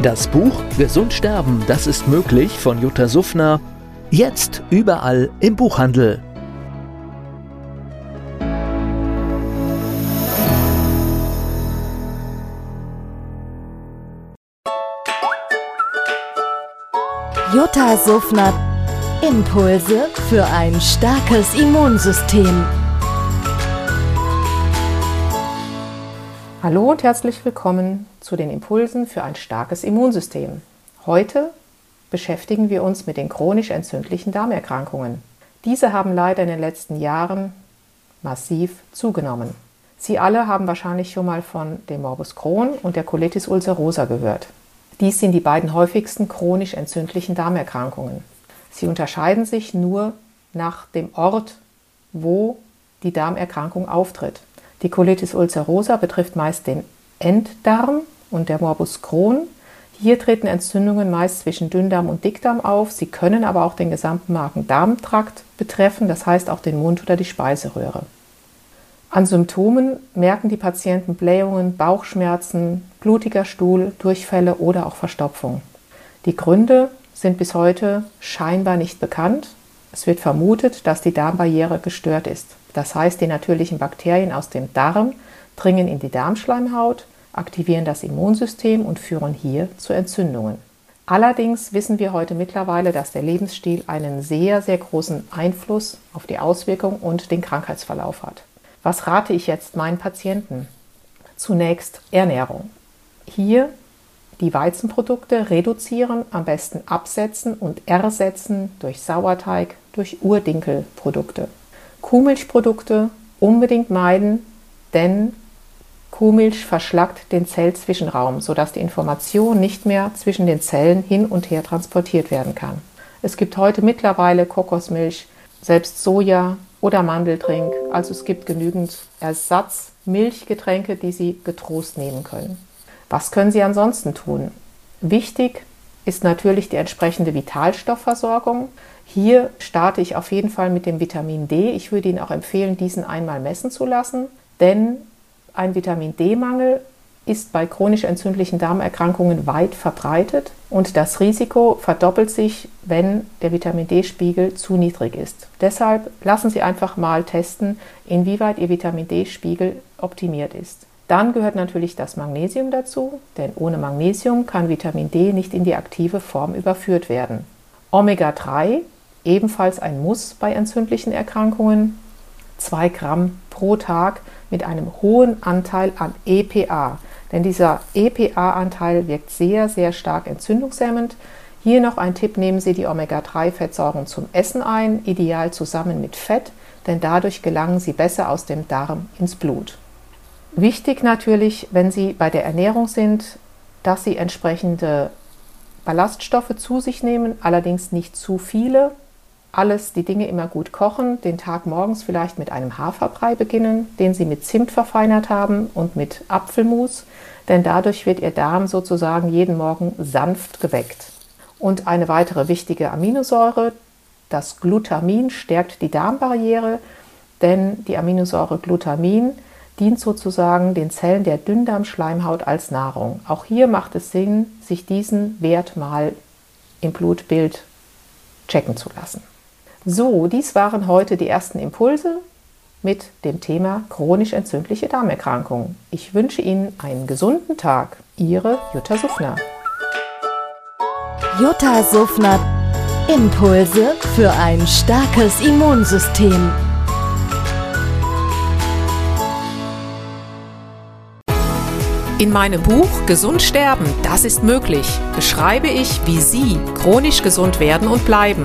Das Buch Gesund sterben, das ist möglich von Jutta Suffner. Jetzt überall im Buchhandel. Jutta Suffner. Impulse für ein starkes Immunsystem. Hallo und herzlich willkommen zu den Impulsen für ein starkes Immunsystem. Heute beschäftigen wir uns mit den chronisch entzündlichen Darmerkrankungen. Diese haben leider in den letzten Jahren massiv zugenommen. Sie alle haben wahrscheinlich schon mal von dem Morbus Crohn und der Colitis ulcerosa gehört. Dies sind die beiden häufigsten chronisch entzündlichen Darmerkrankungen. Sie unterscheiden sich nur nach dem Ort, wo die Darmerkrankung auftritt. Die Colitis ulcerosa betrifft meist den Enddarm und der Morbus Crohn. Hier treten Entzündungen meist zwischen Dünndarm und Dickdarm auf. Sie können aber auch den gesamten Magen-Darm-Trakt betreffen, das heißt auch den Mund oder die Speiseröhre. An Symptomen merken die Patienten Blähungen, Bauchschmerzen, blutiger Stuhl, Durchfälle oder auch Verstopfung. Die Gründe sind bis heute scheinbar nicht bekannt. Es wird vermutet, dass die Darmbarriere gestört ist. Das heißt, die natürlichen Bakterien aus dem Darm dringen in die Darmschleimhaut, aktivieren das Immunsystem und führen hier zu Entzündungen. Allerdings wissen wir heute mittlerweile, dass der Lebensstil einen sehr, sehr großen Einfluss auf die Auswirkung und den Krankheitsverlauf hat. Was rate ich jetzt meinen Patienten? Zunächst Ernährung. Hier die Weizenprodukte reduzieren, am besten absetzen und ersetzen durch Sauerteig, durch Urdinkelprodukte. Kuhmilchprodukte unbedingt meiden, denn Kuhmilch verschlackt den Zellzwischenraum, sodass die Information nicht mehr zwischen den Zellen hin und her transportiert werden kann. Es gibt heute mittlerweile Kokosmilch, selbst Soja, oder Mandeltrink. Also es gibt genügend Ersatzmilchgetränke, die Sie getrost nehmen können. Was können Sie ansonsten tun? Wichtig ist natürlich die entsprechende Vitalstoffversorgung. Hier starte ich auf jeden Fall mit dem Vitamin D. Ich würde Ihnen auch empfehlen, diesen einmal messen zu lassen, denn ein Vitamin D-Mangel ist bei chronisch entzündlichen Darmerkrankungen weit verbreitet und das Risiko verdoppelt sich, wenn der Vitamin D-Spiegel zu niedrig ist. Deshalb lassen Sie einfach mal testen, inwieweit Ihr Vitamin D-Spiegel optimiert ist. Dann gehört natürlich das Magnesium dazu, denn ohne Magnesium kann Vitamin D nicht in die aktive Form überführt werden. Omega-3, ebenfalls ein Muss bei entzündlichen Erkrankungen, 2 Gramm pro Tag mit einem hohen Anteil an EPA. Denn dieser EPA-Anteil wirkt sehr, sehr stark entzündungshemmend. Hier noch ein Tipp, nehmen Sie die Omega-3-Fettsäuren zum Essen ein, ideal zusammen mit Fett, denn dadurch gelangen sie besser aus dem Darm ins Blut. Wichtig natürlich, wenn Sie bei der Ernährung sind, dass Sie entsprechende Ballaststoffe zu sich nehmen, allerdings nicht zu viele, alles die Dinge immer gut kochen, den Tag morgens vielleicht mit einem Haferbrei beginnen, den Sie mit Zimt verfeinert haben und mit Apfelmus, denn dadurch wird Ihr Darm sozusagen jeden Morgen sanft geweckt. Und eine weitere wichtige Aminosäure, das Glutamin, stärkt die Darmbarriere, denn die Aminosäure Glutamin dient sozusagen den Zellen der Dünndarmschleimhaut als Nahrung. Auch hier macht es Sinn, sich diesen Wert mal im Blutbild checken zu lassen. So, dies waren heute die ersten Impulse mit dem Thema chronisch entzündliche Darmerkrankungen. Ich wünsche Ihnen einen gesunden Tag. Ihre Jutta Suffner. Jutta Suffner. Impulse für ein starkes Immunsystem. In meinem Buch Gesund sterben, das ist möglich, beschreibe ich, wie Sie chronisch gesund werden und bleiben.